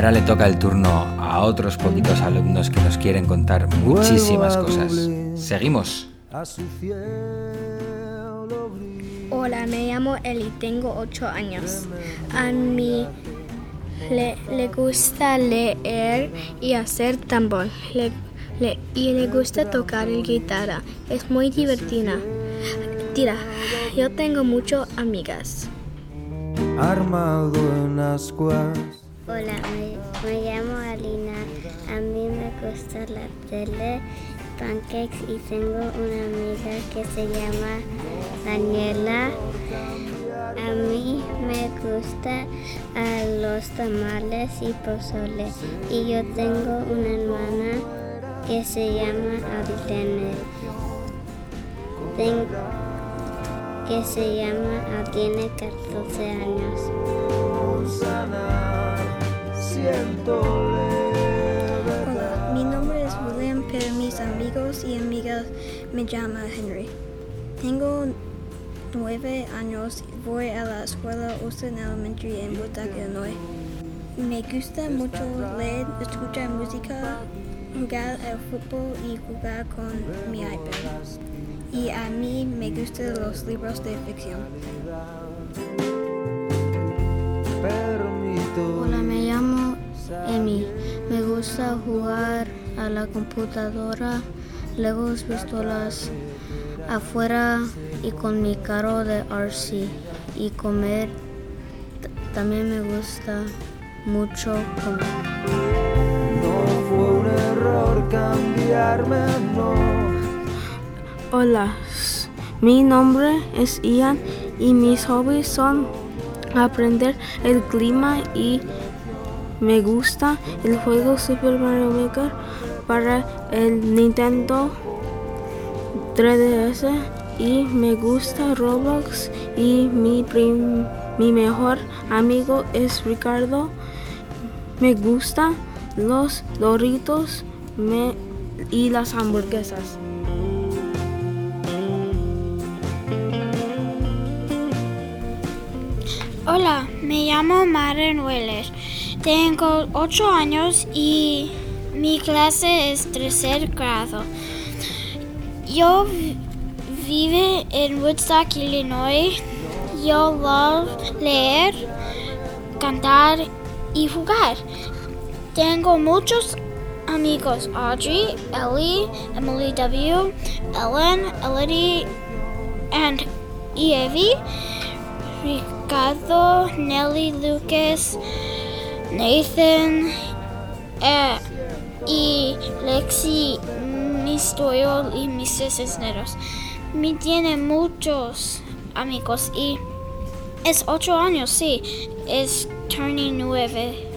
ahora le toca el turno a otros poquitos alumnos que nos quieren contar muchísimas cosas. Seguimos. Hola, me llamo Eli, tengo 8 años. A mí le, le gusta leer y hacer tambor. Le, le- y le gusta tocar el guitarra. Es muy divertida. Tira, yo tengo muchas amigas. armado en ascuas. Hola, me, llamo Alina. A mí me gusta la tele, pancakes y tengo una amiga que se llama Daniela. A mí me gusta a los tamales y pozole. Y yo tengo una hermana que se llama Abilene. Que se llama, ah, tiene 14 años. Hola, mi nombre es William, pero mis amigos y amigas me llaman Henry. Tengo nueve años y voy a la escuela Austin Elementary en Woodstock, Illinois. Me gusta mucho leer, escuchar música, jugar al fútbol y jugar con mi iPad. Y a mí me gustan los libros de ficción. Permito. Hola, me llamo Emi. Me gusta jugar a la computadora, legos, pistolas afuera y con mi carro de RC y comer. T- También me gusta mucho comer. No fue un error cambiarme, no. Hola, mi nombre es Ian y mis hobbies son aprender el clima y me gusta el juego Super Mario Maker para el Nintendo 3DS y me gusta Roblox y mi, mi mejor amigo es Ricardo. Me gustan los Doritos me- y las hamburguesas. Hola, me llamo Maren Weller. Tengo 8 años y mi clase es tercer grado. Yo vi- vivo en Woodstock, Illinois. Yo love leer, cantar y jugar. Tengo muchos amigos, Audrey, Ellie, Emily W, Ellen, Elodie, and Evie. Ricardo, Nelly Lucas, Nathan eh, y Lexi, mis Doyle y mis Cisneros. Me tiene muchos amigos y es ocho años, sí, es turning nueve.